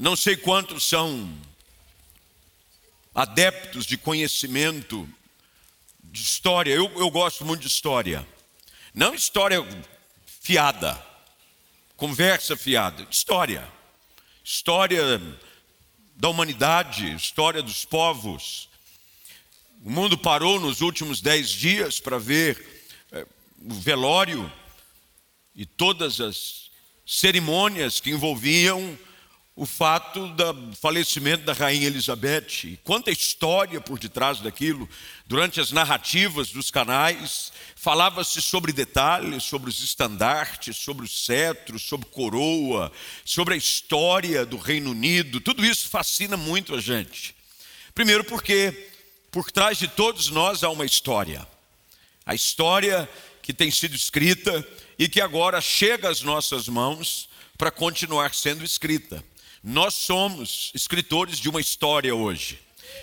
Não sei quantos são adeptos de conhecimento de história. Eu, eu gosto muito de história. Não história fiada, conversa fiada, história. História da humanidade, história dos povos. O mundo parou nos últimos dez dias para ver é, o velório e todas as cerimônias que envolviam o fato do falecimento da rainha Elizabeth. Quanta história por detrás daquilo. Durante as narrativas dos canais, falava-se sobre detalhes, sobre os estandartes, sobre o cetro, sobre coroa, sobre a história do Reino Unido. Tudo isso fascina muito a gente. Primeiro, porque por trás de todos nós há uma história. A história que tem sido escrita e que agora chega às nossas mãos para continuar sendo escrita. Nós somos escritores de uma história hoje.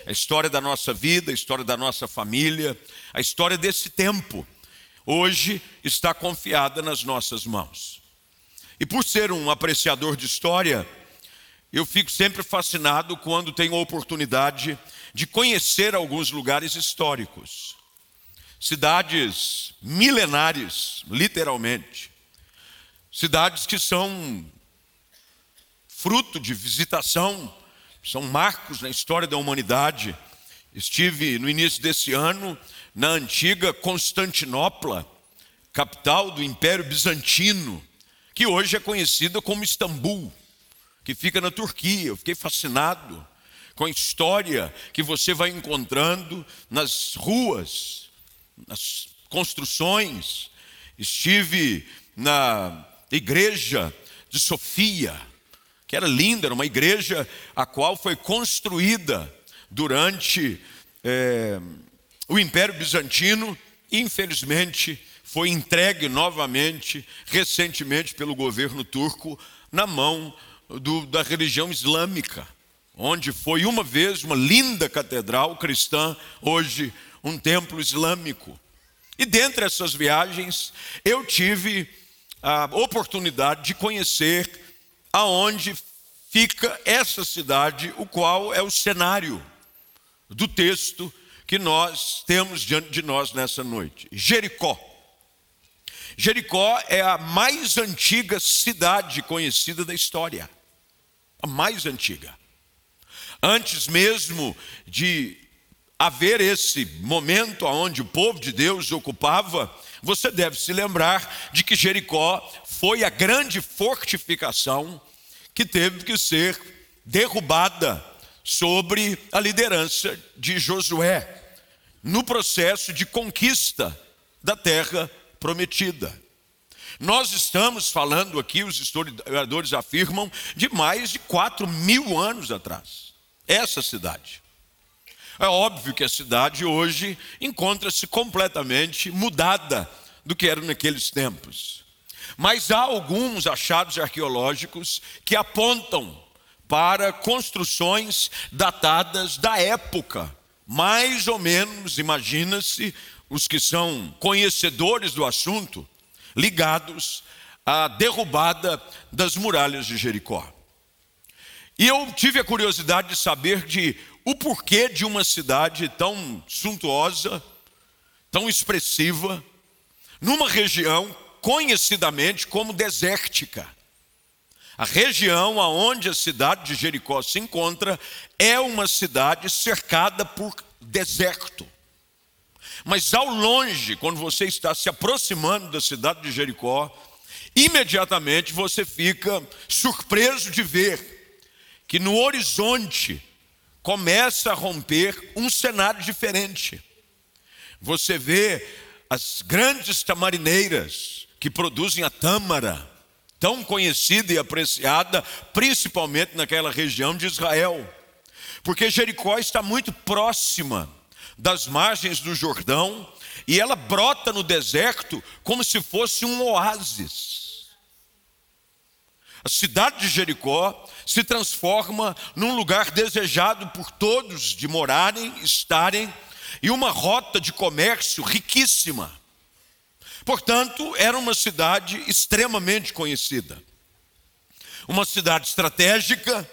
A história da nossa vida, a história da nossa família, a história desse tempo. Hoje está confiada nas nossas mãos. E por ser um apreciador de história, eu fico sempre fascinado quando tenho a oportunidade de conhecer alguns lugares históricos. Cidades milenares, literalmente. Cidades que são fruto de visitação, são marcos na história da humanidade. Estive no início desse ano na antiga Constantinopla, capital do Império Bizantino, que hoje é conhecida como Istambul, que fica na Turquia. Eu fiquei fascinado com a história que você vai encontrando nas ruas, nas construções. Estive na igreja de Sofia, que era linda, era uma igreja a qual foi construída durante é, o Império Bizantino, infelizmente foi entregue novamente, recentemente, pelo governo turco, na mão do, da religião islâmica, onde foi uma vez uma linda catedral cristã, hoje um templo islâmico. E dentre essas viagens, eu tive a oportunidade de conhecer aonde fica essa cidade, o qual é o cenário do texto que nós temos diante de nós nessa noite. Jericó. Jericó é a mais antiga cidade conhecida da história. A mais antiga. Antes mesmo de haver esse momento onde o povo de Deus ocupava, você deve se lembrar de que Jericó foi a grande fortificação que teve que ser derrubada sobre a liderança de Josué, no processo de conquista da terra prometida. Nós estamos falando aqui, os historiadores afirmam, de mais de 4 mil anos atrás. Essa cidade. É óbvio que a cidade hoje encontra-se completamente mudada do que era naqueles tempos. Mas há alguns achados arqueológicos que apontam para construções datadas da época, mais ou menos, imagina-se, os que são conhecedores do assunto, ligados à derrubada das muralhas de Jericó. E eu tive a curiosidade de saber de o porquê de uma cidade tão suntuosa, tão expressiva, numa região conhecidamente como desértica. A região aonde a cidade de Jericó se encontra é uma cidade cercada por deserto. Mas ao longe, quando você está se aproximando da cidade de Jericó, imediatamente você fica surpreso de ver que no horizonte começa a romper um cenário diferente. Você vê as grandes tamarineiras, que produzem a tâmara, tão conhecida e apreciada, principalmente naquela região de Israel. Porque Jericó está muito próxima das margens do Jordão e ela brota no deserto como se fosse um oásis. A cidade de Jericó se transforma num lugar desejado por todos de morarem, estarem, e uma rota de comércio riquíssima. Portanto, era uma cidade extremamente conhecida. Uma cidade estratégica,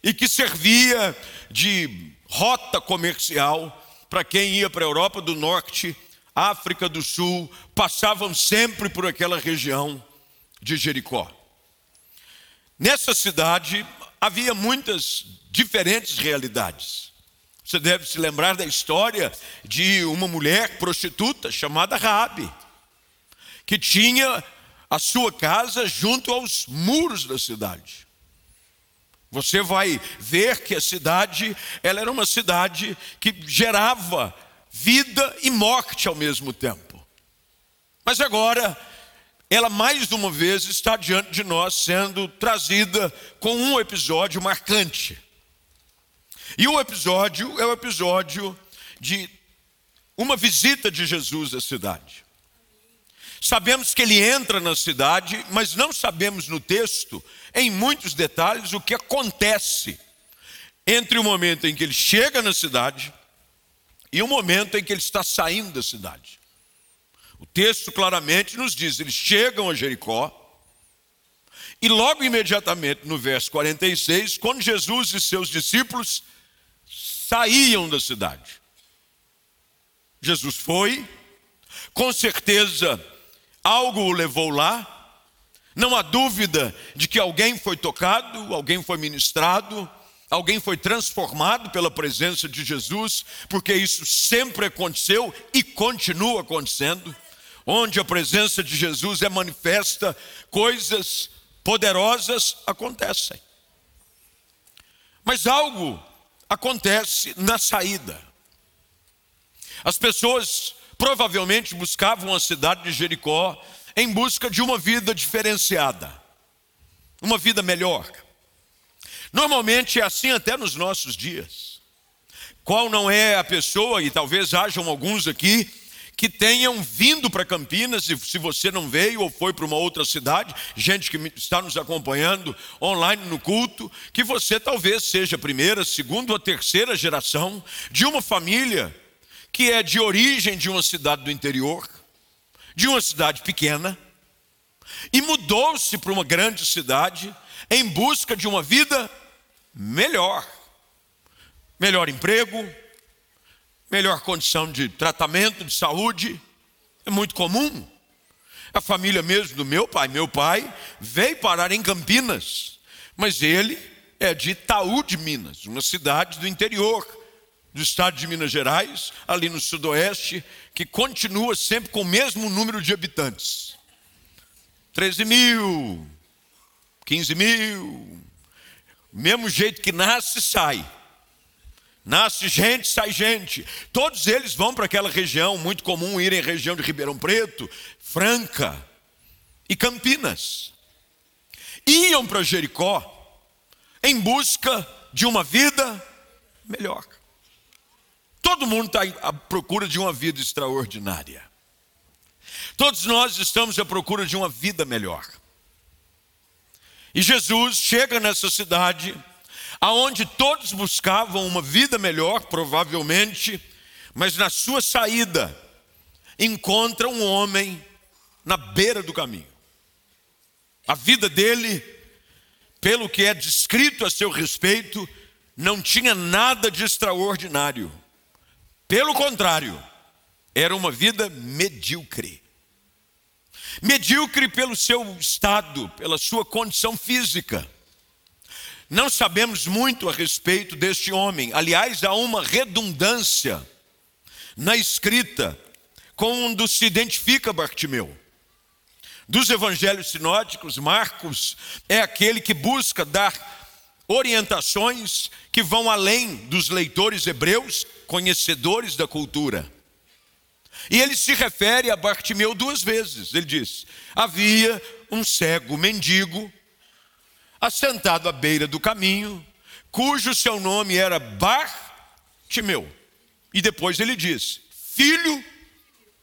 e que servia de rota comercial para quem ia para a Europa do Norte, África do Sul, passavam sempre por aquela região de Jericó. Nessa cidade havia muitas diferentes realidades. Você deve se lembrar da história de uma mulher prostituta chamada Rabi, que tinha a sua casa junto aos muros da cidade. Você vai ver que a cidade, ela era uma cidade que gerava vida e morte ao mesmo tempo. Mas agora, ela mais uma vez está diante de nós sendo trazida com um episódio marcante. E o episódio é o episódio de uma visita de Jesus à cidade. Sabemos que ele entra na cidade, mas não sabemos no texto, em muitos detalhes, o que acontece entre o momento em que ele chega na cidade e o momento em que ele está saindo da cidade. O texto claramente nos diz: eles chegam a Jericó, e logo imediatamente, no verso 46, quando Jesus e seus discípulos saíam da cidade, Jesus foi, com certeza algo o levou lá, não há dúvida de que alguém foi tocado, alguém foi ministrado, alguém foi transformado pela presença de Jesus, porque isso sempre aconteceu e continua acontecendo. Onde a presença de Jesus é manifesta, coisas poderosas acontecem. Mas algo acontece na saída. As pessoas provavelmente buscavam a cidade de Jericó em busca de uma vida diferenciada, uma vida melhor. Normalmente é assim até nos nossos dias. Qual não é a pessoa, e talvez hajam alguns aqui, que tenham vindo para Campinas, e se você não veio ou foi para uma outra cidade, gente que está nos acompanhando online no culto, que você talvez seja a primeira, segunda ou terceira geração de uma família que é de origem de uma cidade do interior, de uma cidade pequena, e mudou-se para uma grande cidade em busca de uma vida melhor. Melhor emprego, melhor condição de tratamento, de saúde. É muito comum. A família mesmo do meu pai, meu pai veio parar em Campinas, mas ele é de Itaú de Minas, uma cidade do interior do estado de Minas Gerais, ali no sudoeste, que continua sempre com o mesmo número de habitantes. 13 mil, 15 mil, mesmo jeito que nasce, sai. Nasce gente, sai gente. Todos eles vão para aquela região, muito comum ir em região de Ribeirão Preto, Franca e Campinas. Iam para Jericó em busca de uma vida melhor. Todo mundo está à procura de uma vida extraordinária. Todos nós estamos à procura de uma vida melhor. E Jesus chega nessa cidade, aonde todos buscavam uma vida melhor, provavelmente, mas na sua saída encontra um homem na beira do caminho. A vida dele, pelo que é descrito a seu respeito, não tinha nada de extraordinário. Pelo contrário, era uma vida medíocre. Medíocre pelo seu estado, pela sua condição física. Não sabemos muito a respeito deste homem. Aliás, há uma redundância na escrita quando se identifica Bartimeu. Dos evangelhos sinóticos, Marcos é aquele que busca dar orientações que vão além dos leitores hebreus, conhecedores da cultura. E ele se refere a Bartimeu duas vezes. Ele diz: havia um cego mendigo assentado à beira do caminho, cujo seu nome era Bartimeu. E depois ele diz: filho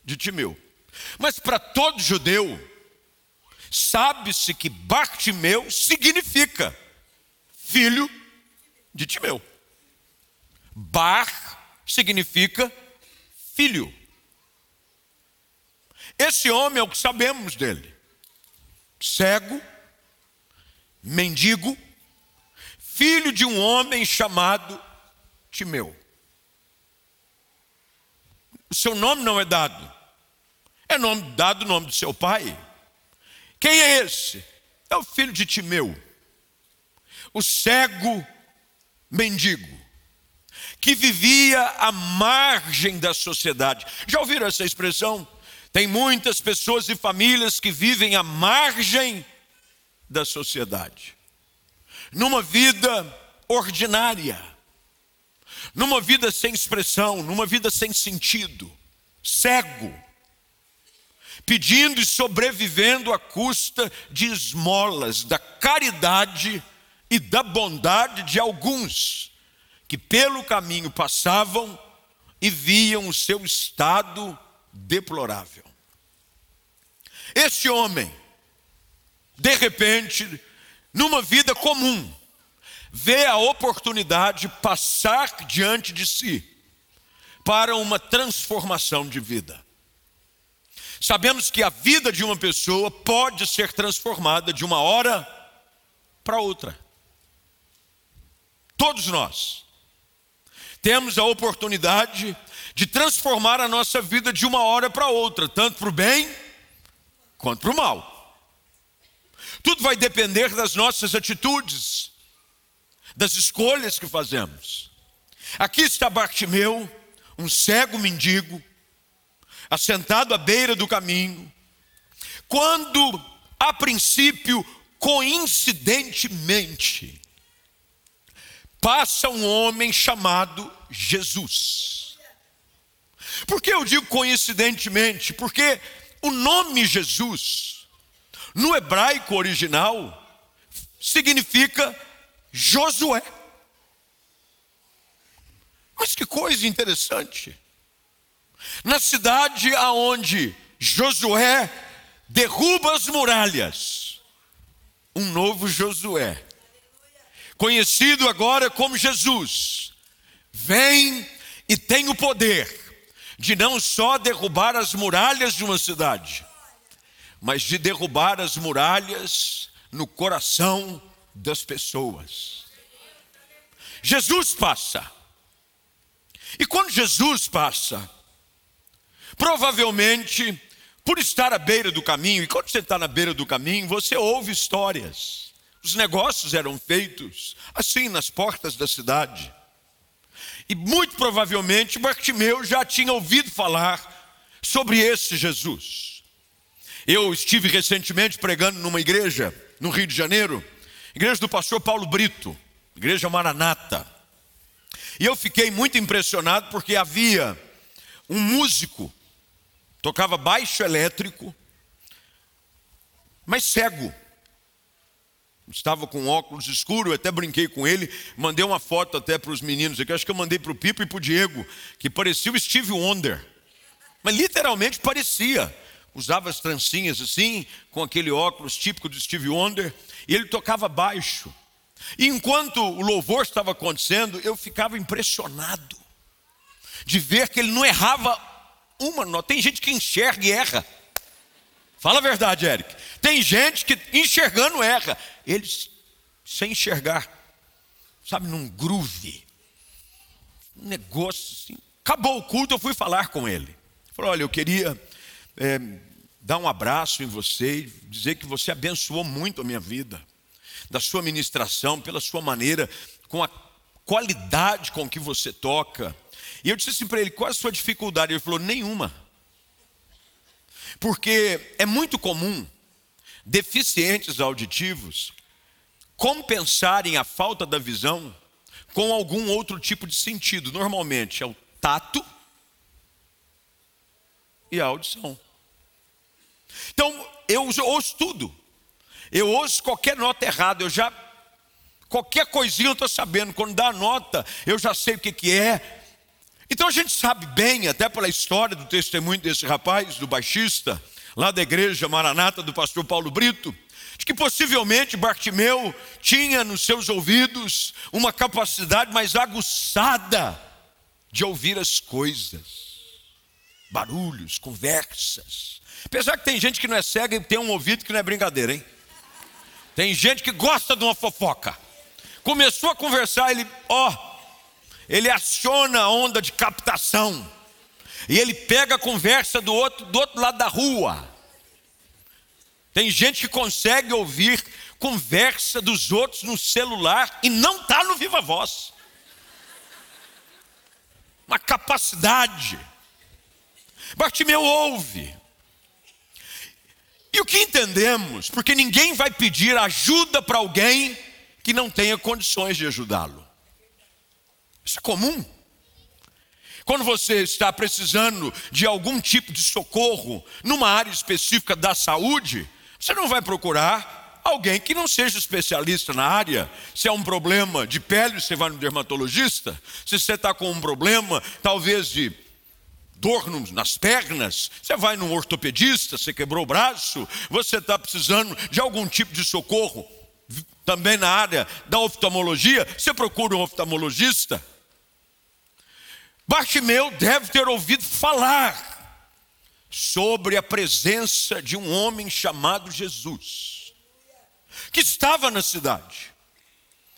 de Timeu. Mas para todo judeu, sabe-se que Bartimeu significa filho de Timeu. Bar significa filho. Esse homem é o que sabemos dele: cego, mendigo, filho de um homem chamado Timeu. Seu nome não é dado, é nome dado o nome do seu pai. Quem é esse? É o filho de Timeu, o cego mendigo, que vivia à margem da sociedade. Já ouviram essa expressão? Tem muitas pessoas e famílias que vivem à margem da sociedade, numa vida ordinária, numa vida sem expressão, numa vida sem sentido, cego pedindo e sobrevivendo à custa de esmolas, da caridade e da bondade de alguns que pelo caminho passavam e viam o seu estado deplorável. Este homem, de repente, numa vida comum, vê a oportunidade passar diante de si para uma transformação de vida. Sabemos que a vida de uma pessoa pode ser transformada de uma hora para outra. Todos nós temos a oportunidade de transformar a nossa vida de uma hora para outra, tanto para o bem quanto para o mal. Tudo vai depender das nossas atitudes, das escolhas que fazemos. Aqui está Bartimeu, um cego mendigo, assentado à beira do caminho, quando, a princípio, coincidentemente, passa um homem chamado Jesus. Por que eu digo coincidentemente? Porque o nome Jesus, no hebraico original, significa Josué. Mas que coisa interessante. Na cidade aonde Josué derruba as muralhas, um novo Josué, conhecido agora como Jesus, vem e tem o poder de não só derrubar as muralhas de uma cidade, mas de derrubar as muralhas no coração das pessoas. Jesus passa. E quando Jesus passa, Provavelmente, por estar à beira do caminho, e quando você está na beira do caminho, você ouve histórias. Os negócios eram feitos assim nas portas da cidade. E muito provavelmente Bartimeu já tinha ouvido falar sobre esse Jesus. Eu estive recentemente pregando numa igreja no Rio de Janeiro, igreja do pastor Paulo Brito, igreja Maranata. E eu fiquei muito impressionado porque havia um músico tocava baixo elétrico, mas cego. Estava com óculos escuros, até brinquei com ele, mandei uma foto até para os meninos aqui, acho que eu mandei para o Pipo e para o Diego, que parecia o Steve Wonder. Mas literalmente parecia. Usava as trancinhas assim, com aquele óculos típico do Steve Wonder, e ele tocava baixo. E enquanto o louvor estava acontecendo, eu ficava impressionado de ver que ele não errava uma nota. Tem gente que enxerga e erra. Fala a verdade, Eric. Tem gente que enxergando erra. Eles sem enxergar, sabe, num groove. Um negócio assim. Acabou o culto, eu fui falar com ele. Falou: olha, eu queria é, dar um abraço em você e dizer que você abençoou muito a minha vida, da sua ministração, pela sua maneira, com a qualidade com que você toca. E eu disse assim para ele: qual é a sua dificuldade? Ele falou: nenhuma. Porque é muito comum deficientes auditivos compensarem a falta da visão com algum outro tipo de sentido. Normalmente é o tato e a audição. Então, eu ouço tudo. Eu ouço qualquer nota errada, eu já. Qualquer coisinha eu estou sabendo. Quando dá a nota, eu já sei o que, que é, então a gente sabe bem, até pela história do testemunho desse rapaz, do baixista, lá da igreja Maranata do pastor Paulo Brito, de que possivelmente Bartimeu tinha nos seus ouvidos uma capacidade mais aguçada de ouvir as coisas, barulhos, conversas. Apesar que tem gente que não é cega e tem um ouvido que não é brincadeira, hein? Tem gente que gosta de uma fofoca. começou a conversar, ele, ó, ele aciona a onda de captação. E ele pega a conversa do outro, do outro lado da rua. Tem gente que consegue ouvir conversa dos outros no celular e não está no Viva Voz. Uma capacidade. Bartimeu ouve. E o que entendemos? Porque ninguém vai pedir ajuda para alguém que não tenha condições de ajudá-lo. Isso é comum. Quando você está precisando de algum tipo de socorro numa área específica da saúde, você não vai procurar alguém que não seja especialista na área. Se é um problema de pele, você vai no dermatologista. Se você está com um problema, talvez de dor nas pernas, você vai num ortopedista, você quebrou o braço, você está precisando de algum tipo de socorro, também na área da oftalmologia, você procura um oftalmologista. Bartimeu deve ter ouvido falar sobre a presença de um homem chamado Jesus, que estava na cidade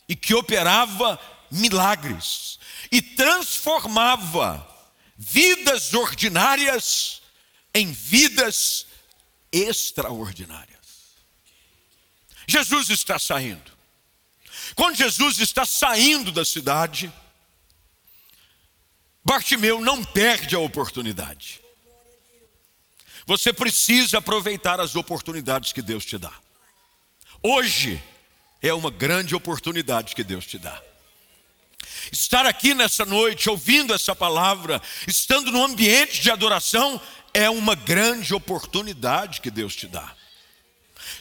e que operava milagres e transformava vidas ordinárias em vidas extraordinárias. Jesus está saindo. Quando Jesus está saindo da cidade, Bartimeu não perde a oportunidade. Você precisa aproveitar as oportunidades que Deus te dá. Hoje é uma grande oportunidade que Deus te dá. Estar aqui nessa noite, ouvindo essa palavra, estando no ambiente de adoração, é uma grande oportunidade que Deus te dá.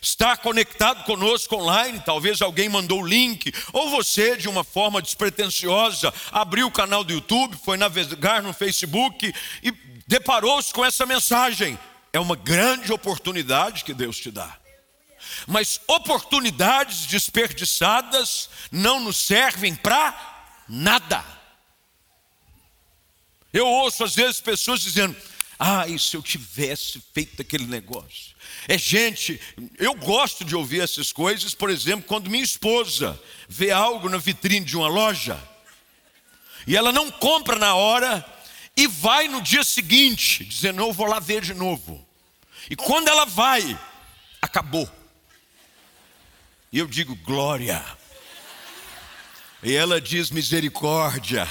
Estar conectado conosco online, talvez alguém mandou o link, ou você, de uma forma despretensiosa, abriu o canal do YouTube, foi navegar no Facebook e deparou-se com essa mensagem. É uma grande oportunidade que Deus te dá. Mas oportunidades desperdiçadas não nos servem para nada. Eu ouço às vezes pessoas dizendo: ah, e se eu tivesse feito aquele negócio? É gente, eu gosto de ouvir essas coisas, por exemplo, quando minha esposa vê algo na vitrine de uma loja e ela não compra na hora e vai no dia seguinte, dizendo: Eu vou lá ver de novo. E quando ela vai, acabou. E eu digo: Glória. E ela diz misericórdia.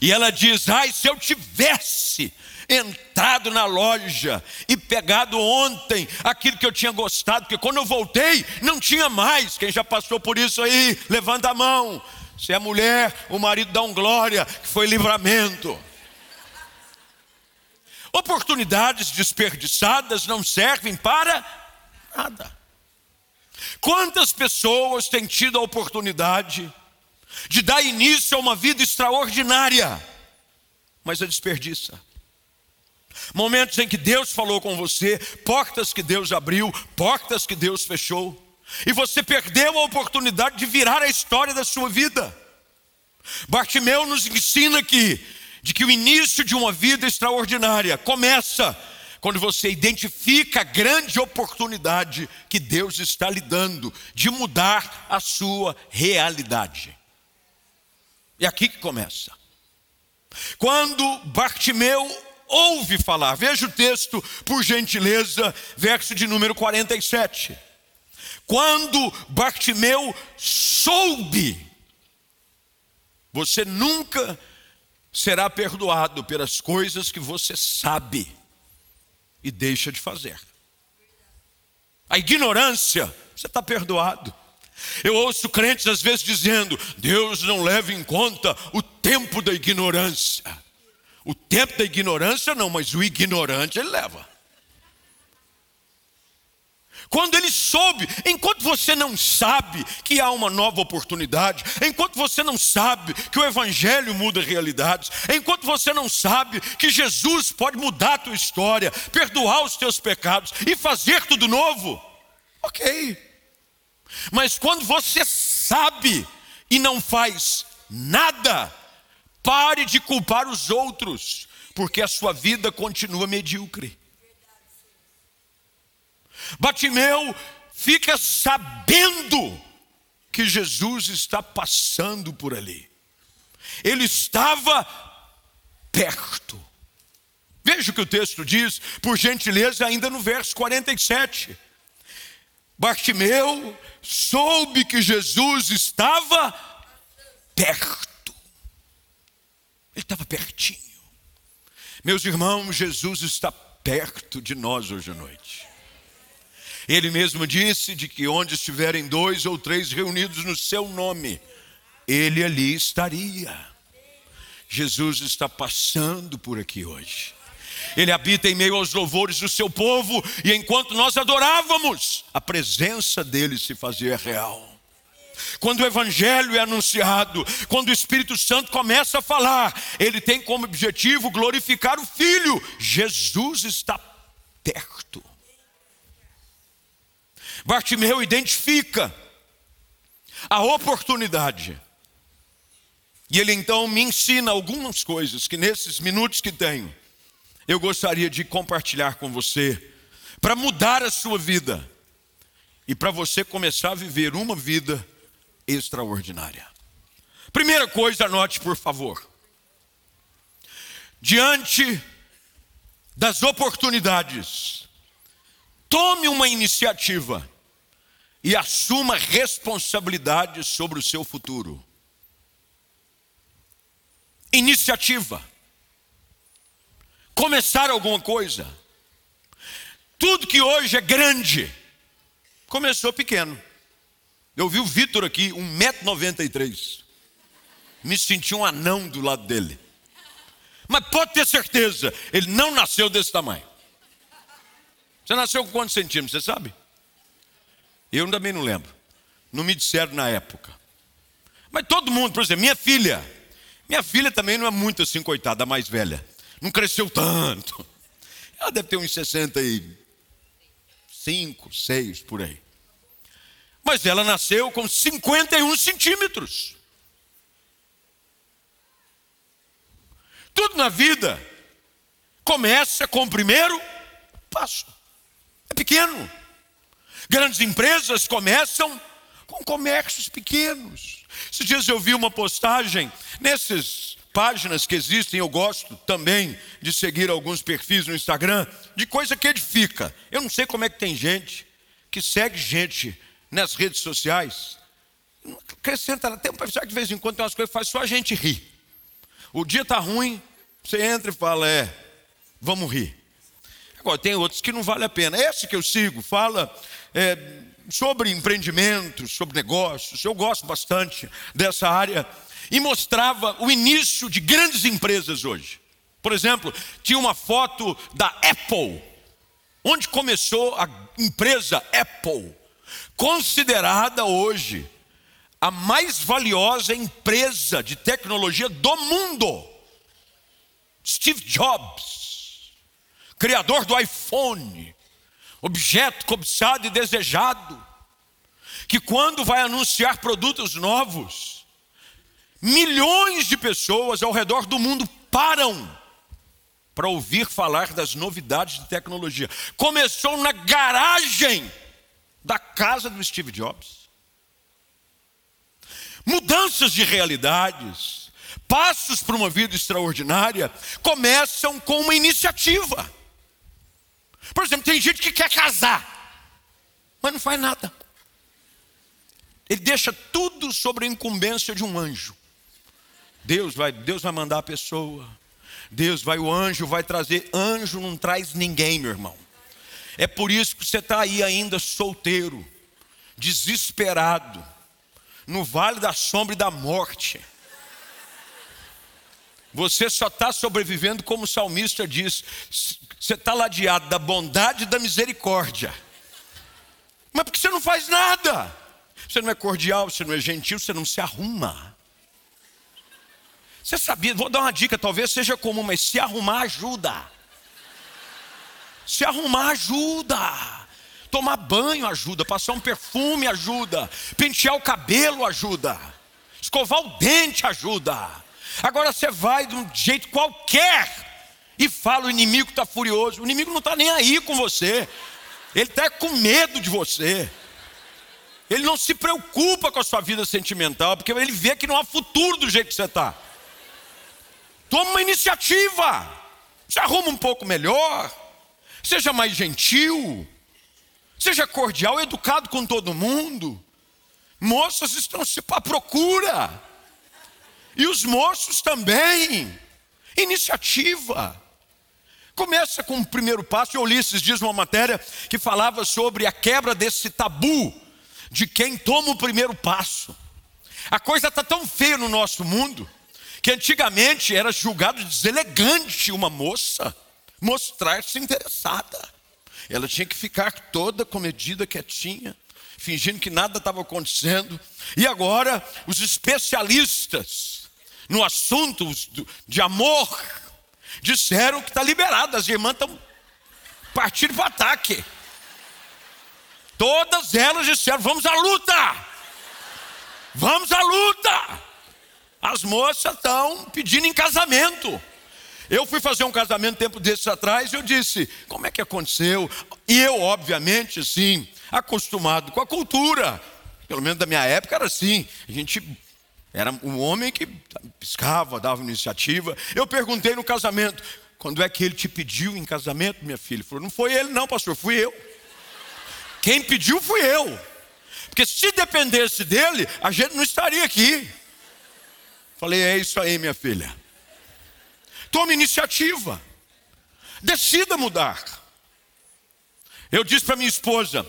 E ela diz: ai, se eu tivesse entrado na loja e pegado ontem aquilo que eu tinha gostado, porque quando eu voltei não tinha mais. Quem já passou por isso aí, levanta a mão. Se é mulher, o marido dá um glória, que foi livramento. Oportunidades desperdiçadas não servem para nada. Quantas pessoas têm tido a oportunidade de dar início a uma vida extraordinária, mas a desperdiça. Momentos em que Deus falou com você, portas que Deus abriu, portas que Deus fechou, e você perdeu a oportunidade de virar a história da sua vida. Bartimeu nos ensina aqui de que o início de uma vida extraordinária começa quando você identifica a grande oportunidade que Deus está lhe dando de mudar a sua realidade. É aqui que começa. Quando Bartimeu ouve falar, veja o texto, por gentileza, verso de número 47. Quando Bartimeu soube, você nunca será perdoado pelas coisas que você sabe e deixa de fazer. A ignorância, você está perdoado. Eu ouço crentes às vezes dizendo: Deus não leva em conta o tempo da ignorância. O tempo da ignorância não, mas o ignorante ele leva. Quando ele soube, enquanto você não sabe que há uma nova oportunidade, enquanto você não sabe que o Evangelho muda realidades, enquanto você não sabe que Jesus pode mudar a tua história, perdoar os teus pecados e fazer tudo novo, ok. Mas quando você sabe e não faz nada, pare de culpar os outros, porque a sua vida continua medíocre. Batimeu fica sabendo que Jesus está passando por ali. Ele estava perto. Veja o que o texto diz, por gentileza, ainda no verso 47. Bartimeu soube que Jesus estava perto. Ele estava pertinho. Meus irmãos, Jesus está perto de nós hoje à noite. Ele mesmo disse de que onde estiverem dois ou três reunidos no seu nome, ele ali estaria. Jesus está passando por aqui hoje. Ele habita em meio aos louvores do seu povo, e enquanto nós adorávamos, a presença dele se fazia real. Quando o Evangelho é anunciado, quando o Espírito Santo começa a falar, ele tem como objetivo glorificar o Filho. Jesus está perto. Bartimeu identifica a oportunidade. E ele então me ensina algumas coisas que nesses minutos que tenho, eu gostaria de compartilhar com você, para mudar a sua vida e para você começar a viver uma vida extraordinária. Primeira coisa, anote por favor. Diante das oportunidades, tome uma iniciativa e assuma responsabilidade sobre o seu futuro. Iniciativa começar alguma coisa. Tudo que hoje é grande começou pequeno. Eu vi o Vitor aqui, 1,93m. Me senti um anão do lado dele. Mas pode ter certeza, ele não nasceu desse tamanho. Você nasceu com quantos centímetros, você sabe? Eu também não lembro. Não me disseram na época. Mas todo mundo, por exemplo, minha filha. Minha filha também não é muito assim, coitada, a mais velha não cresceu tanto. Ela deve ter uns 65, 6 por aí. Mas ela nasceu com 51 centímetros. Tudo na vida começa com o primeiro passo. É pequeno. Grandes empresas começam com comércios pequenos. Esses dias eu vi uma postagem nesses páginas que existem, eu gosto também de seguir alguns perfis no Instagram, de coisa que edifica. Eu não sei como é que tem gente que segue gente nas redes sociais. Acrescenta, tem um pessoal que de vez em quando tem umas coisas que faz só a gente rir. O dia está ruim, você entra e fala, é, vamos rir. Agora, tem outros que não vale a pena. Esse que eu sigo fala é, sobre empreendimentos, sobre negócios. Eu gosto bastante dessa área e mostrava o início de grandes empresas hoje. Por exemplo, tinha uma foto da Apple, onde começou a empresa Apple, considerada hoje a mais valiosa empresa de tecnologia do mundo. Steve Jobs, criador do iPhone, objeto cobiçado e desejado, que quando vai anunciar produtos novos, Milhões de pessoas ao redor do mundo param para ouvir falar das novidades de tecnologia. Começou na garagem da casa do Steve Jobs. Mudanças de realidades, passos para uma vida extraordinária, começam com uma iniciativa. Por exemplo, tem gente que quer casar, mas não faz nada. Ele deixa tudo sobre a incumbência de um anjo. Deus vai, Deus vai mandar a pessoa. Deus vai, o anjo vai trazer. Anjo não traz ninguém, meu irmão. É por isso que você está aí ainda solteiro, desesperado, no vale da sombra e da morte. Você só está sobrevivendo, como o salmista diz, você está ladeado da bondade e da misericórdia. Mas porque você não faz nada? Você não é cordial, você não é gentil, você não se arruma. Você sabia, vou dar uma dica, talvez seja comum, mas se arrumar ajuda. Se arrumar ajuda. Tomar banho ajuda, passar um perfume ajuda, pentear o cabelo ajuda, escovar o dente ajuda. Agora você vai de um jeito qualquer e fala o inimigo está furioso. O inimigo não está nem aí com você, ele está com medo de você. Ele não se preocupa com a sua vida sentimental, porque ele vê que não há futuro do jeito que você está. Toma uma iniciativa. Se arruma um pouco melhor. Seja mais gentil. Seja cordial, educado com todo mundo. Moças estão se à procura. E os moços também. Iniciativa. Começa com o primeiro passo, e Ulisses diz uma matéria que falava sobre a quebra desse tabu de quem toma o primeiro passo. A coisa está tão feia no nosso mundo que antigamente era julgado deselegante uma moça mostrar-se interessada. Ela tinha que ficar toda comedida, quietinha, fingindo que nada estava acontecendo. E agora, os especialistas no assunto de amor disseram que está liberado, as irmãs estão partindo para o ataque. Todas elas disseram: vamos à luta! Vamos à luta! As moças estão pedindo em casamento. Eu fui fazer um casamento tempo desses atrás e eu disse: como é que aconteceu? E eu, obviamente, sim, acostumado com a cultura, pelo menos da minha época era assim. A gente era um homem que piscava, dava iniciativa. Eu perguntei no casamento: quando é que ele te pediu em casamento, minha filha? Ele falou: não foi ele, não, pastor, fui eu. Quem pediu fui eu. Porque se dependesse dele, a gente não estaria aqui. Falei: é isso aí, minha filha. Tome iniciativa. Decida mudar. Eu disse para minha esposa: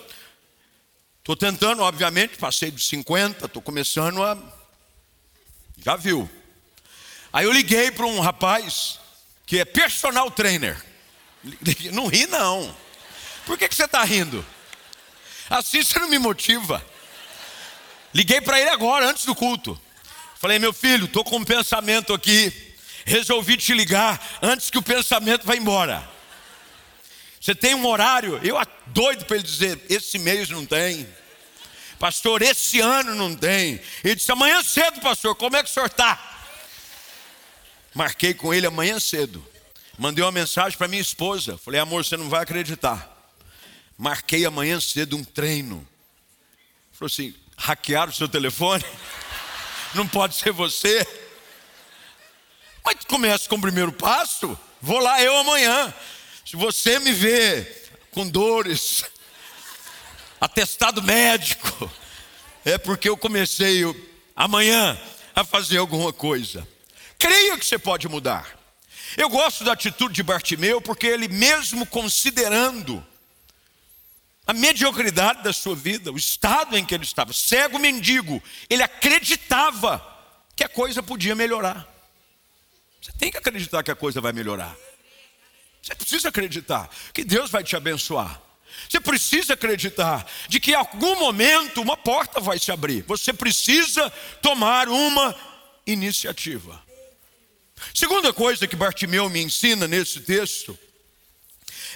estou tentando, obviamente, passei dos 50, estou começando a já viu? Aí eu liguei para um rapaz que é personal trainer. Não ri, não. Por que, que você está rindo? Assim você não me motiva. Liguei para ele agora, antes do culto. Falei, meu filho, estou com um pensamento aqui. Resolvi te ligar antes que o pensamento vá embora. Você tem um horário? Eu doido para ele dizer: esse mês não tem. Pastor, esse ano não tem. Ele disse: amanhã cedo, pastor, como é que o senhor está? Marquei com ele amanhã cedo. Mandei uma mensagem para minha esposa. Falei, amor, você não vai acreditar. Marquei amanhã cedo um treino. Falou assim: hackearam o seu telefone? Não pode ser você. Mas começa com o primeiro passo. Vou lá eu amanhã. Se você me vê com dores, atestado médico, é porque eu comecei amanhã a fazer alguma coisa. Creia que você pode mudar. Eu gosto da atitude de Bartimeu porque ele, mesmo considerando a mediocridade da sua vida, o estado em que ele estava, cego mendigo, ele acreditava que a coisa podia melhorar. Você tem que acreditar que a coisa vai melhorar. Você precisa acreditar que Deus vai te abençoar. Você precisa acreditar de que em algum momento uma porta vai se abrir. Você precisa tomar uma iniciativa. Segunda coisa que Bartimeu me ensina nesse texto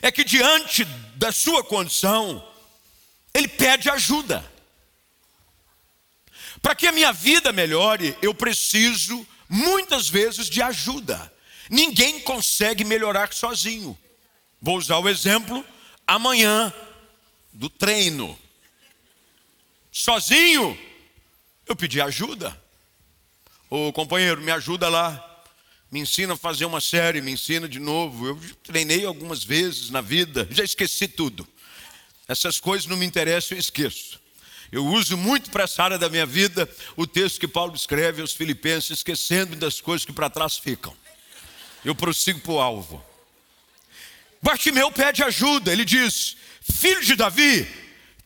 é que diante da sua condição, ele pede ajuda. Para que a minha vida melhore, eu preciso muitas vezes de ajuda. Ninguém consegue melhorar sozinho. Vou usar o exemplo amanhã do treino. Sozinho, eu pedi ajuda. Ô companheiro, me ajuda lá. Me ensina a fazer uma série, me ensina de novo. Eu treinei algumas vezes na vida, já esqueci tudo. Essas coisas não me interessam, eu esqueço. Eu uso muito para essa área da minha vida o texto que Paulo escreve aos Filipenses, esquecendo das coisas que para trás ficam. Eu prossigo para o alvo. Bartimeu pede ajuda, ele diz: Filho de Davi,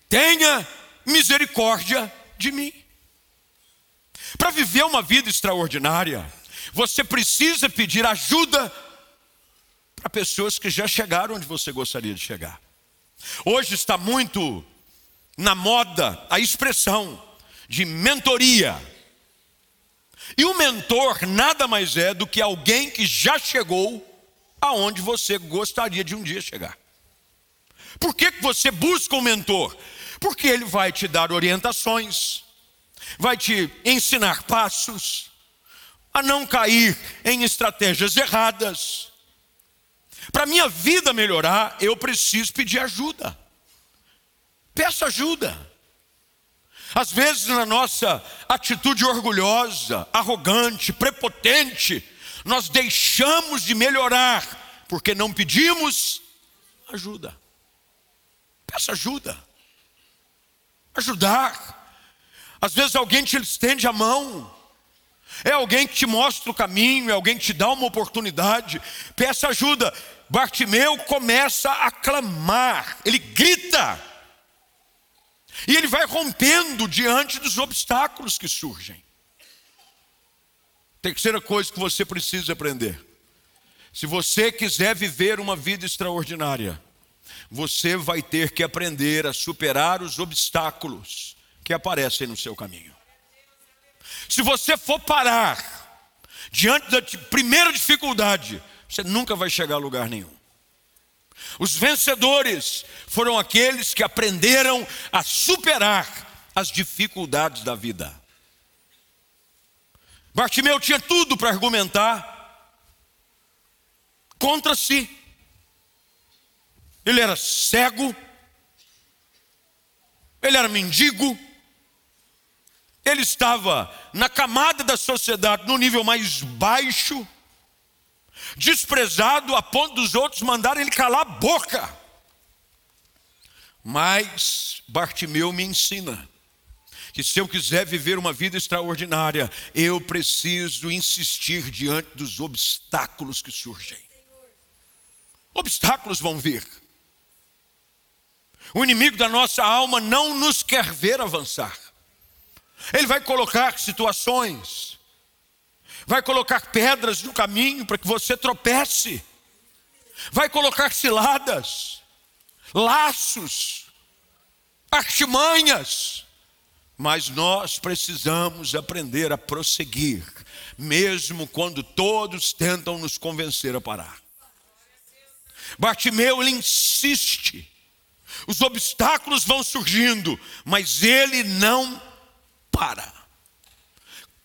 tenha misericórdia de mim. Para viver uma vida extraordinária, você precisa pedir ajuda para pessoas que já chegaram onde você gostaria de chegar. Hoje está muito na moda a expressão de mentoria. E o mentor nada mais é do que alguém que já chegou aonde você gostaria de um dia chegar. Por que você busca um mentor? Porque ele vai te dar orientações, vai te ensinar passos, a não cair em estratégias erradas. Para minha vida melhorar, eu preciso pedir ajuda. Peça ajuda. Às vezes, na nossa atitude orgulhosa, arrogante, prepotente, nós deixamos de melhorar, porque não pedimos ajuda. Peça ajuda. Ajudar. Às vezes alguém te estende a mão. É alguém que te mostra o caminho, é alguém que te dá uma oportunidade. Peça ajuda. Bartimeu começa a clamar, ele grita. E ele vai rompendo diante dos obstáculos que surgem. Terceira coisa que você precisa aprender: se você quiser viver uma vida extraordinária, você vai ter que aprender a superar os obstáculos que aparecem no seu caminho. Se você for parar diante da primeira dificuldade, você nunca vai chegar a lugar nenhum. Os vencedores foram aqueles que aprenderam a superar as dificuldades da vida. Bartimeu tinha tudo para argumentar contra si. Ele era cego, ele era mendigo, ele estava na camada da sociedade, no nível mais baixo, desprezado a ponto dos outros mandarem ele calar a boca. Mas Bartimeu me ensina que se eu quiser viver uma vida extraordinária, eu preciso insistir diante dos obstáculos que surgem. Obstáculos vão vir. O inimigo da nossa alma não nos quer ver avançar. Ele vai colocar situações, vai colocar pedras no caminho para que você tropece, vai colocar ciladas, laços, artimanhas, mas nós precisamos aprender a prosseguir, mesmo quando todos tentam nos convencer a parar. Bartimeu ele insiste, os obstáculos vão surgindo, mas ele não para.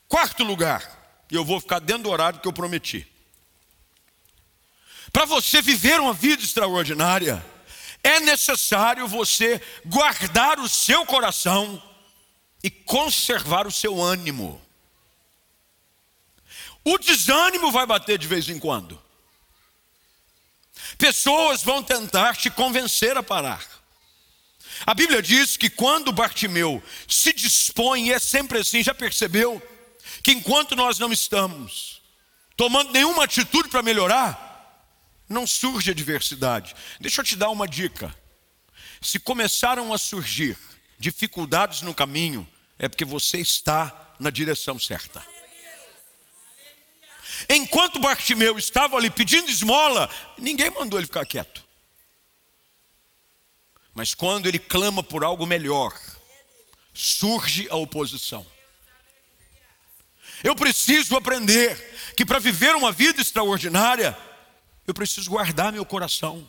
Quarto lugar, e eu vou ficar dentro do horário que eu prometi. Para você viver uma vida extraordinária, é necessário você guardar o seu coração e conservar o seu ânimo. O desânimo vai bater de vez em quando. Pessoas vão tentar te convencer a parar. A Bíblia diz que quando Bartimeu se dispõe, é sempre assim, já percebeu? Que enquanto nós não estamos tomando nenhuma atitude para melhorar, não surge adversidade. Deixa eu te dar uma dica. Se começaram a surgir dificuldades no caminho, é porque você está na direção certa. Enquanto Bartimeu estava ali pedindo esmola, ninguém mandou ele ficar quieto. Mas quando ele clama por algo melhor, surge a oposição. Eu preciso aprender que para viver uma vida extraordinária, eu preciso guardar meu coração,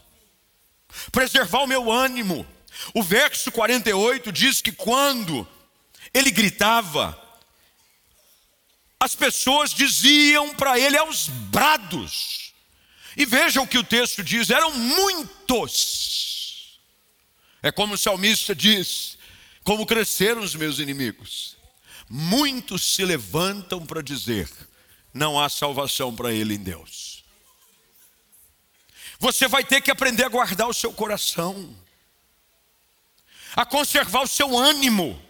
preservar o meu ânimo. O verso 48 diz que quando ele gritava, as pessoas diziam para ele aos brados, e vejam o que o texto diz: eram muitos. É como o salmista diz: como cresceram os meus inimigos. Muitos se levantam para dizer: não há salvação para ele em Deus. Você vai ter que aprender a guardar o seu coração, a conservar o seu ânimo,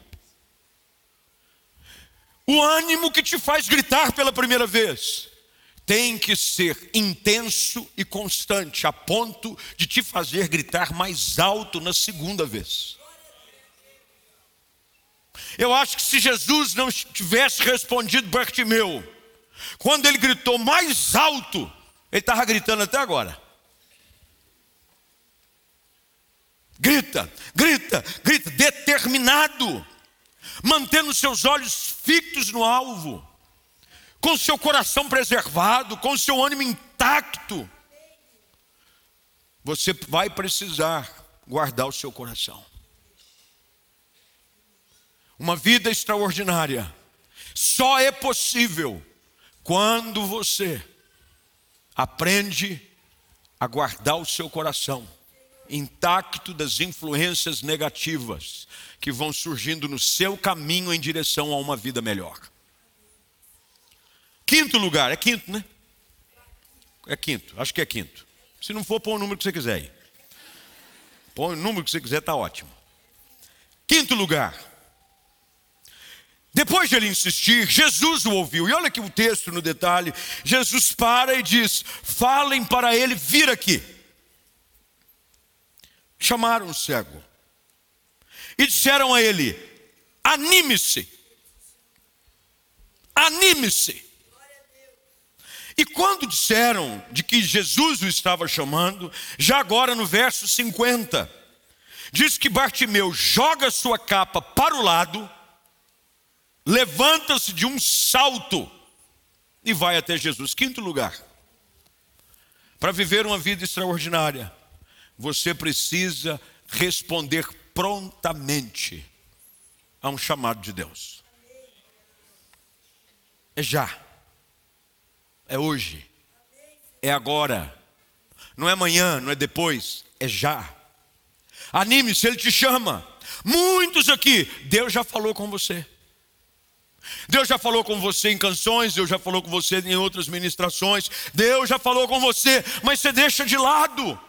o ânimo que te faz gritar pela primeira vez tem que ser intenso e constante, a ponto de te fazer gritar mais alto na segunda vez. Eu acho que se Jesus não tivesse respondido Bartimeu, quando ele gritou mais alto, ele estava gritando até agora. Grita, grita, grita, determinado mantendo seus olhos fixos no alvo, com seu coração preservado, com seu ânimo intacto, você vai precisar guardar o seu coração. Uma vida extraordinária só é possível quando você aprende a guardar o seu coração intacto das influências negativas que vão surgindo no seu caminho em direção a uma vida melhor. Quinto lugar, é quinto, né? É quinto, acho que é quinto. Se não for, põe o número que você quiser aí. Põe o número que você quiser, está ótimo. Quinto lugar. Depois de ele insistir, Jesus o ouviu. E olha aqui o texto no detalhe. Jesus para e diz: Falem para ele vir aqui. Chamaram o cego e disseram a ele: Anime-se. Anime-se. E quando disseram de que Jesus o estava chamando, já agora no verso 50, diz que Bartimeu joga sua capa para o lado, levanta-se de um salto e vai até Jesus. Quinto lugar, para viver uma vida extraordinária, você precisa responder prontamente a um chamado de Deus. É já. É hoje. É agora. Não é amanhã, não é depois, é já. Anime-se, ele te chama. Muitos aqui, Deus já falou com você. Deus já falou com você em canções, Deus já falou com você em outras ministrações, Deus já falou com você, mas você deixa de lado.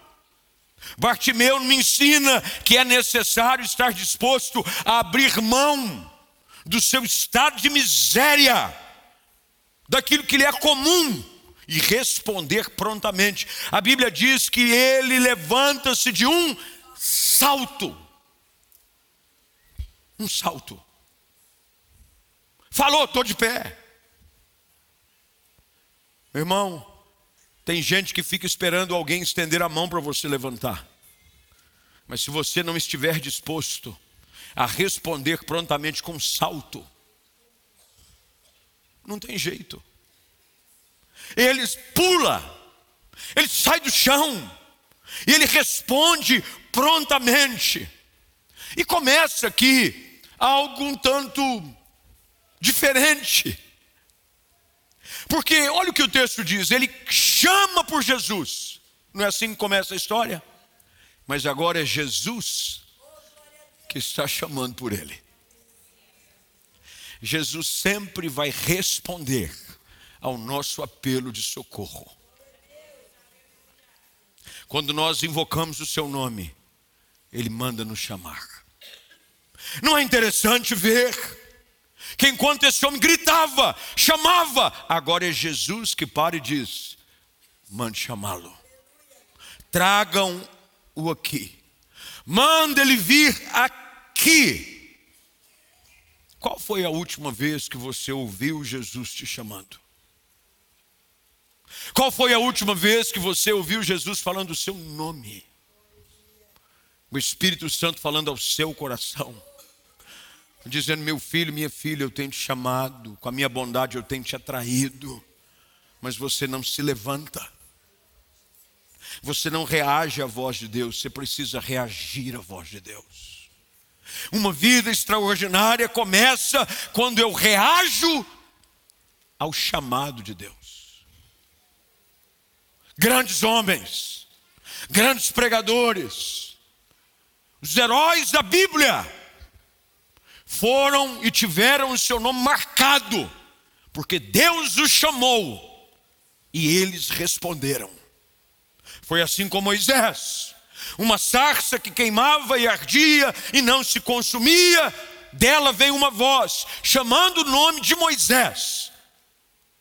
Bartimeu me ensina que é necessário estar disposto a abrir mão do seu estado de miséria, daquilo que lhe é comum, e responder prontamente. A Bíblia diz que ele levanta-se de um salto. Um salto. Falou, estou de pé. Irmão, tem gente que fica esperando alguém estender a mão para você levantar. Mas se você não estiver disposto a responder prontamente com um salto, não tem jeito. Ele pula, ele sai do chão, e ele responde prontamente. E começa aqui algo um tanto diferente. Porque olha o que o texto diz: ele chama por Jesus. Não é assim que começa a história? Mas agora é Jesus que está chamando por ele. Jesus sempre vai responder ao nosso apelo de socorro. Quando nós invocamos o seu nome, ele manda nos chamar. Não é interessante ver que enquanto esse homem gritava, chamava, agora é Jesus que para e diz: mande chamá-lo, tragam-o aqui, manda ele vir aqui. Qual foi a última vez que você ouviu Jesus te chamando? Qual foi a última vez que você ouviu Jesus falando o seu nome? O Espírito Santo falando ao seu coração dizendo: Meu filho, minha filha, eu tenho te chamado, com a minha bondade eu tenho te atraído, mas você não se levanta, você não reage à voz de Deus, você precisa reagir à voz de Deus. Uma vida extraordinária começa quando eu reajo ao chamado de Deus. Grandes homens, grandes pregadores, os heróis da Bíblia, foram e tiveram o seu nome marcado, porque Deus os chamou e eles responderam. Foi assim com Moisés, uma sarça que queimava e ardia e não se consumia, dela veio uma voz chamando o nome de Moisés,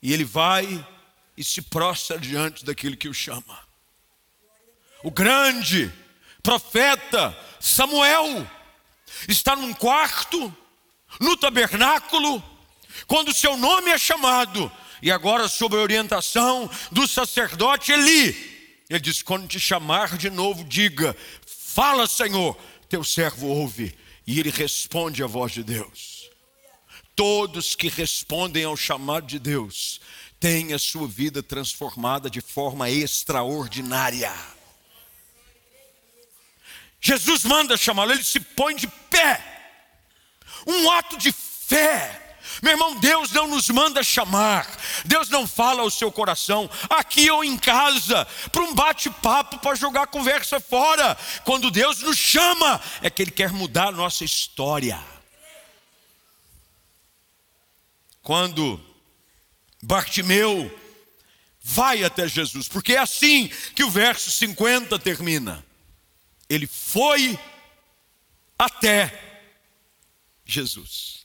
e ele vai e se prostra diante daquele que o chama. O grande profeta Samuel está num quarto, no tabernáculo, quando seu nome é chamado, e agora sob a orientação do sacerdote Eli, ele diz: quando te chamar de novo, diga: Fala, Senhor, teu servo ouve, e ele responde à voz de Deus. Todos que respondem ao chamado de Deus têm a sua vida transformada de forma extraordinária. Jesus manda chamá-lo, ele se põe de pé. Um ato de fé, Meu irmão, Deus não nos manda chamar, Deus não fala ao seu coração, aqui ou em casa, para um bate-papo, para jogar a conversa fora. Quando Deus nos chama, é que Ele quer mudar a nossa história. Quando Bartimeu vai até Jesus, porque é assim que o verso 50 termina. Ele foi até Jesus.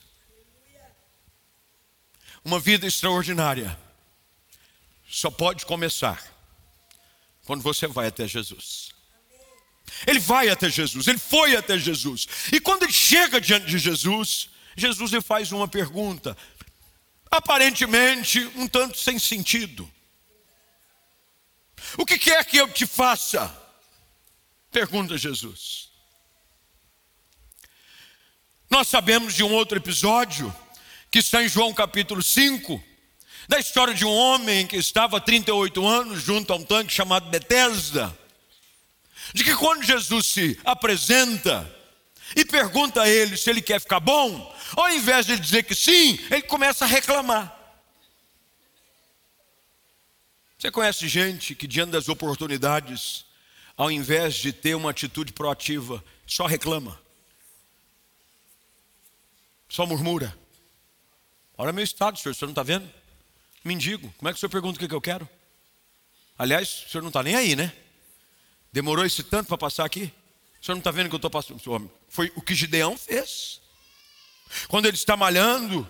Uma vida extraordinária só pode começar quando você vai até Jesus. Ele vai até Jesus, ele foi até Jesus. E quando ele chega diante de Jesus, Jesus lhe faz uma pergunta, aparentemente um tanto sem sentido. O que quer que eu te faça? Pergunta Jesus. Nós sabemos de um outro episódio, que está em João capítulo 5, da história de um homem que estava há 38 anos junto a um tanque chamado Betesda. De que quando Jesus se apresenta e pergunta a ele se ele quer ficar bom, ao invés de dizer que sim, ele começa a reclamar. Você conhece gente que, diante das oportunidades, ao invés de ter uma atitude proativa, só reclama, só murmura. Olha meu estado, senhor, o senhor não está vendo? Mendigo, como é que o senhor pergunta o que, eu quero? Aliás, o senhor não está nem aí, né? Demorou esse tanto para passar aqui? O senhor não está vendo que eu estou passando? Foi o que Gideão fez. Quando ele está malhando,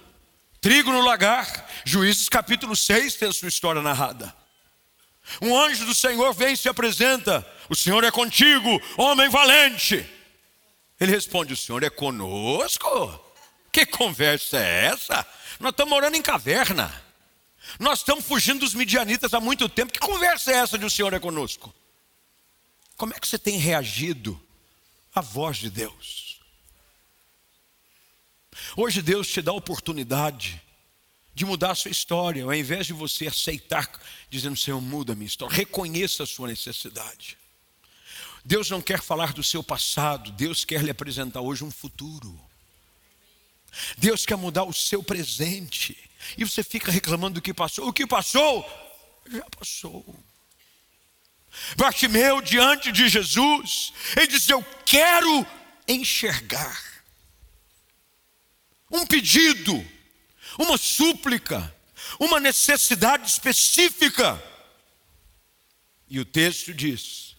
trigo no lagar, Juízes capítulo 6 tem a sua história narrada. Um anjo do Senhor vem e se apresenta: O Senhor é contigo, homem valente. Ele responde: O Senhor é conosco? Que conversa é essa? Nós estamos morando em caverna. Nós estamos fugindo dos midianitas há muito tempo. Que conversa é essa de o Senhor é conosco? Como é que você tem reagido à voz de Deus? Hoje Deus te dá a oportunidade de mudar a sua história, ao invés de você aceitar, dizendo: Senhor, muda a minha história, reconheça a sua necessidade. Deus não quer falar do seu passado, Deus quer lhe apresentar hoje um futuro. Deus quer mudar o seu presente. E você fica reclamando do que passou. O que passou? Já passou. Bartimeu diante de Jesus, ele diz: Eu quero enxergar. Um pedido, uma súplica, uma necessidade específica. E o texto diz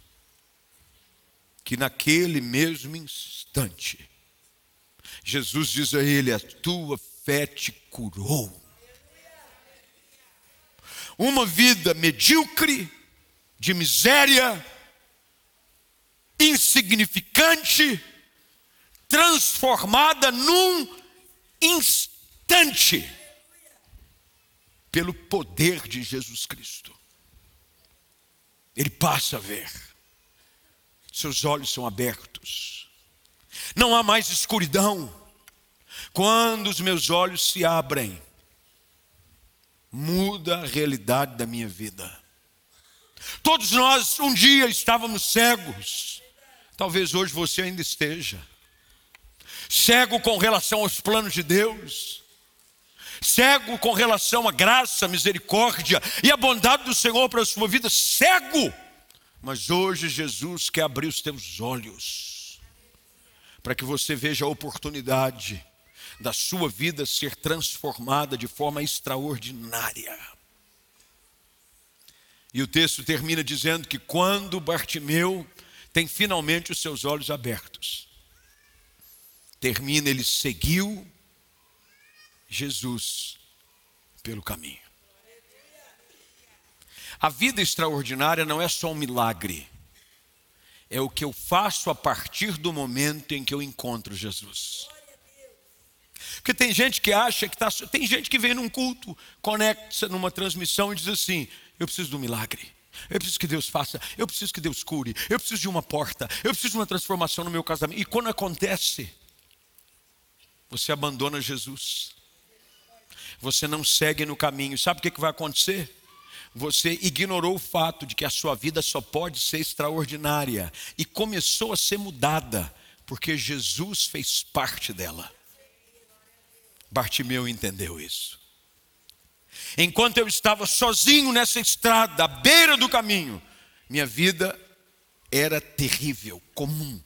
que naquele mesmo instante, Jesus diz a ele: A tua fé te curou. Uma vida medíocre, de miséria, insignificante, transformada num instante pelo poder de Jesus Cristo. Ele passa a ver, seus olhos são abertos não há mais escuridão. Quando os meus olhos se abrem, muda a realidade da minha vida. Todos nós um dia estávamos cegos, talvez hoje você ainda esteja. Cego com relação aos planos de Deus, cego com relação à graça, misericórdia e à bondade do Senhor para a sua vida, cego. Mas hoje Jesus quer abrir os teus olhos para que você veja a oportunidade da sua vida ser transformada de forma extraordinária. E o texto termina dizendo que quando Bartimeu tem finalmente os seus olhos abertos, termina, ele seguiu Jesus pelo caminho. A vida extraordinária não é só um milagre é o que eu faço a partir do momento em que eu encontro Jesus. Porque tem gente que acha que está. Tem gente que vem num culto, conecta numa transmissão e diz assim: Eu preciso de um milagre. Eu preciso que Deus faça, eu preciso que Deus cure, eu preciso de uma porta, eu preciso de uma transformação no meu casamento. E quando acontece, você abandona Jesus, você não segue no caminho. Sabe o que vai acontecer? você ignorou o fato de que a sua vida só pode ser extraordinária e começou a ser mudada, porque Jesus fez parte dela. Bartimeu entendeu isso. Enquanto eu estava sozinho nessa estrada, à beira do caminho, minha vida era terrível, comum,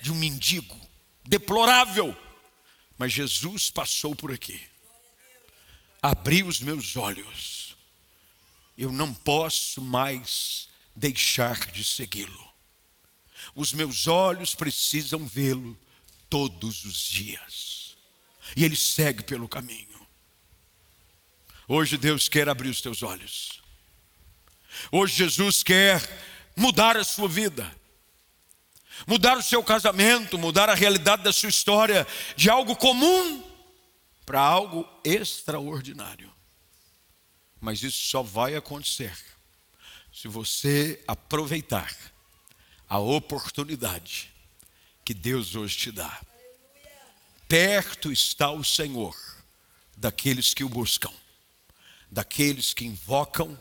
de um mendigo, deplorável. Mas Jesus passou por aqui, abriu os meus olhos. Eu não posso mais deixar de segui-lo. Os meus olhos precisam vê-lo todos os dias. E ele segue pelo caminho. Hoje Deus quer abrir os teus olhos. Hoje Jesus quer mudar a sua vida. Mudar o seu casamento, mudar a realidade da sua história de algo comum para algo extraordinário. Mas isso só vai acontecer se você aproveitar a oportunidade que Deus hoje te dá. Perto está o Senhor daqueles que o buscam, daqueles que invocam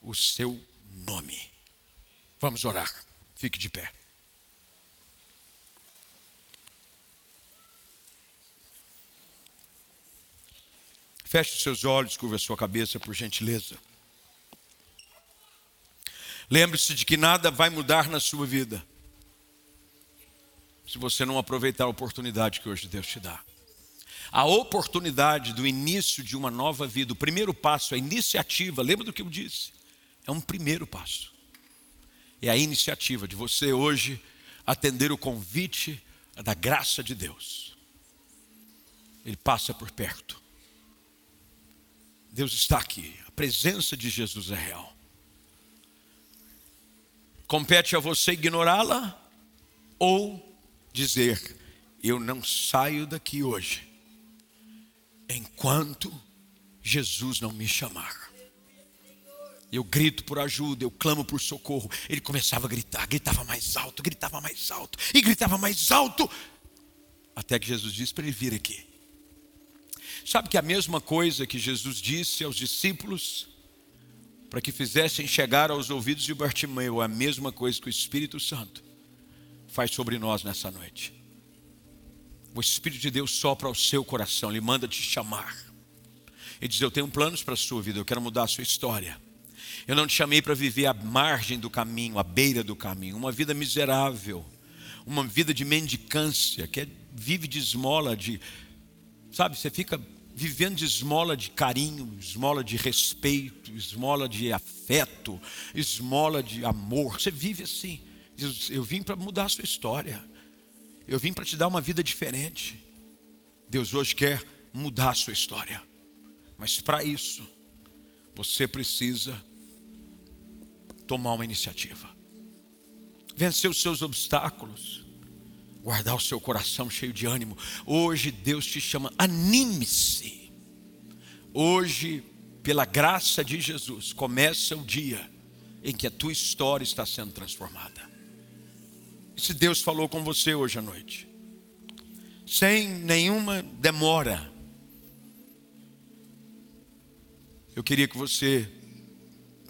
o seu nome. Vamos orar. Fique de pé. Feche seus olhos, curva a sua cabeça, por gentileza. Lembre-se de que nada vai mudar na sua vida se você não aproveitar a oportunidade que hoje Deus te dá. A oportunidade do início de uma nova vida, o primeiro passo, a iniciativa, lembra do que eu disse? É um primeiro passo. É a iniciativa de você hoje atender o convite da graça de Deus. Ele passa por perto. Deus está aqui, a presença de Jesus é real. Compete a você ignorá-la ou dizer: Eu não saio daqui hoje enquanto Jesus não me chamar. Eu grito por ajuda, eu clamo por socorro. Ele começava a gritar, gritava mais alto, gritava mais alto e gritava mais alto, até que Jesus disse para ele vir aqui. Sabe que a mesma coisa que Jesus disse aos discípulos para que fizessem chegar aos ouvidos de Bartimeu a mesma coisa que o Espírito Santo faz sobre nós nessa noite. O Espírito de Deus sopra ao seu coração, ele manda te chamar. Ele diz: Eu tenho planos para a sua vida, eu quero mudar a sua história. Eu não te chamei para viver à margem do caminho, à beira do caminho, uma vida miserável, uma vida de mendicância, que é, vive de esmola, de. Sabe, você fica vivendo de esmola de carinho, esmola de respeito, esmola de afeto, esmola de amor. Você vive assim. eu vim para mudar a sua história. Eu vim para te dar uma vida diferente. Deus hoje quer mudar a sua história. Mas para isso, você precisa tomar uma iniciativa. Vencer os seus obstáculos guardar o seu coração cheio de ânimo. Hoje Deus te chama, anime-se. Hoje, pela graça de Jesus, começa o dia em que a tua história está sendo transformada. E se Deus falou com você hoje à noite, sem nenhuma demora, eu queria que você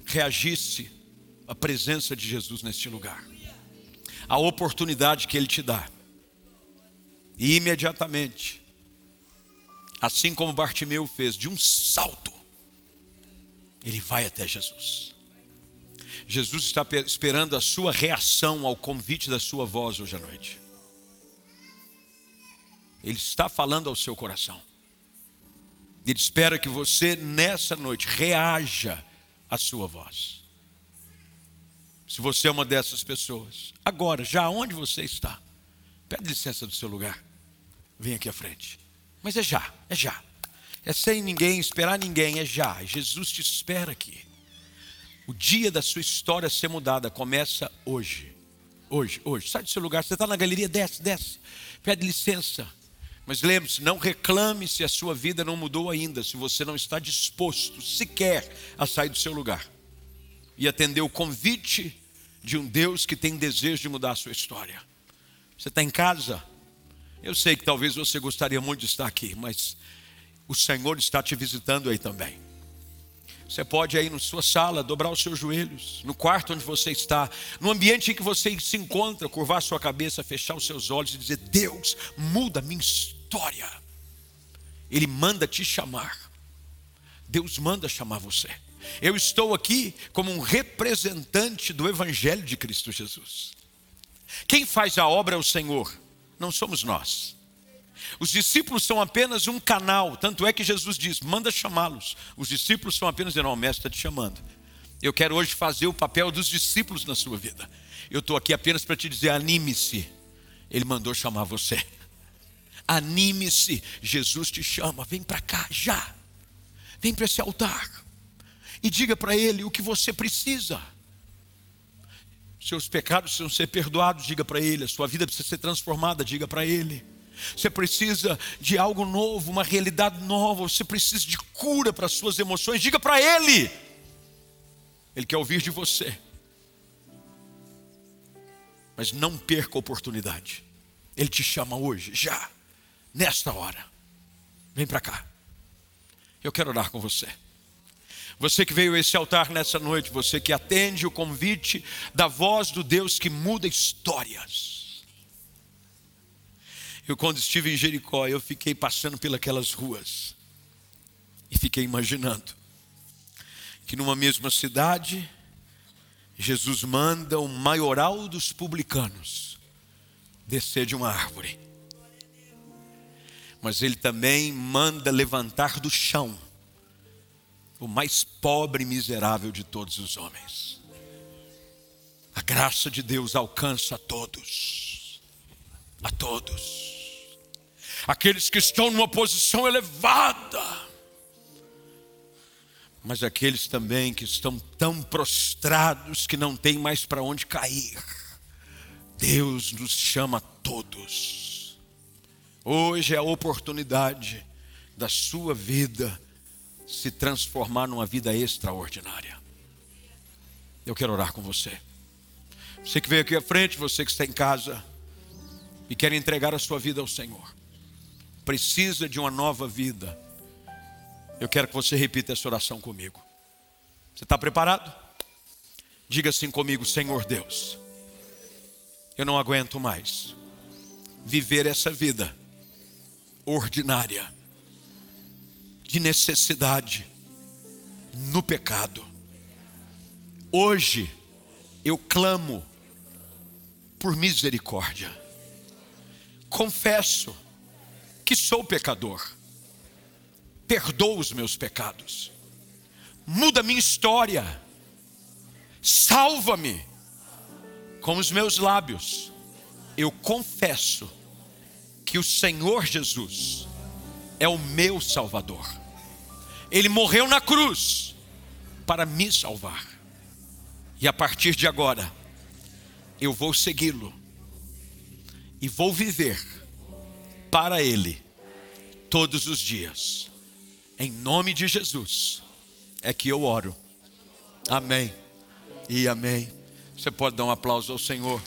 reagisse à presença de Jesus neste lugar, a oportunidade que Ele te dá e imediatamente, assim como Bartimeu fez, de um salto, ele vai até Jesus. Jesus está esperando a sua reação ao convite da sua voz hoje à noite. Ele está falando ao seu coração. Ele espera que você, nessa noite, reaja à sua voz. Se você é uma dessas pessoas, agora, já onde você está, pede licença do seu lugar vem aqui à frente. Mas é já, é já. É sem ninguém esperar ninguém, é já. Jesus te espera aqui. O dia da sua história ser mudada começa hoje. Hoje, hoje. Sai do seu lugar, você está na galeria, desce, desce. Pede licença. Mas lembre-se, não reclame se a sua vida não mudou ainda, se você não está disposto sequer a sair do seu lugar e atender o convite de um Deus que tem desejo de mudar a sua história. Você está em casa? Eu sei que talvez você gostaria muito de estar aqui, mas o Senhor está te visitando aí também. Você pode aí na sua sala dobrar os seus joelhos, no quarto onde você está, no ambiente em que você se encontra, curvar sua cabeça, fechar os seus olhos e dizer: Deus, muda minha história. Ele manda te chamar. Deus manda chamar você. Eu estou aqui como um representante do Evangelho de Cristo Jesus. Quem faz a obra é o Senhor, não somos nós. Os discípulos são apenas um canal, tanto é que Jesus diz: manda chamá-los. Os discípulos são apenas não, o mestre está te chamando. Eu quero hoje fazer o papel dos discípulos na sua vida. Eu estou aqui apenas para te dizer: anime-se. Ele mandou chamar você. Anime-se. Jesus te chama. Vem para cá já. Vem para esse altar. E diga para Ele o que você precisa. Seus pecados precisam ser perdoados, diga para Ele. A sua vida precisa ser transformada, diga para Ele. Você precisa de algo novo, uma realidade nova. Você precisa de cura para as suas emoções, diga para Ele. Ele quer ouvir de você. Mas não perca a oportunidade. Ele te chama hoje, já, nesta hora. Vem para cá. Eu quero orar com você. Você que veio a esse altar nessa noite, você que atende o convite da voz do Deus que muda histórias. Eu, quando estive em Jericó, eu fiquei passando pelas ruas e fiquei imaginando que numa mesma cidade, Jesus manda o maioral dos publicanos descer de uma árvore. Mas ele também manda levantar do chão o mais pobre e miserável de todos os homens. A graça de Deus alcança a todos, a todos, aqueles que estão numa posição elevada, mas aqueles também que estão tão prostrados que não tem mais para onde cair. Deus nos chama a todos. Hoje é a oportunidade da sua vida se transformar numa vida extraordinária. Eu quero orar com você. Você que veio aqui à frente, você que está em casa e quer entregar a sua vida ao Senhor, precisa de uma nova vida. Eu quero que você repita essa oração comigo. Você está preparado? Diga assim comigo, Senhor Deus. Eu não aguento mais viver essa vida ordinária de necessidade no pecado. Hoje eu clamo por misericórdia. Confesso que sou pecador. Perdoa os meus pecados. Muda minha história. Salva-me com os meus lábios. Eu confesso que o Senhor Jesus é o meu Salvador. Ele morreu na cruz para me salvar. E a partir de agora, eu vou segui-lo e vou viver para Ele todos os dias. Em nome de Jesus é que eu oro. Amém e amém. Você pode dar um aplauso ao Senhor.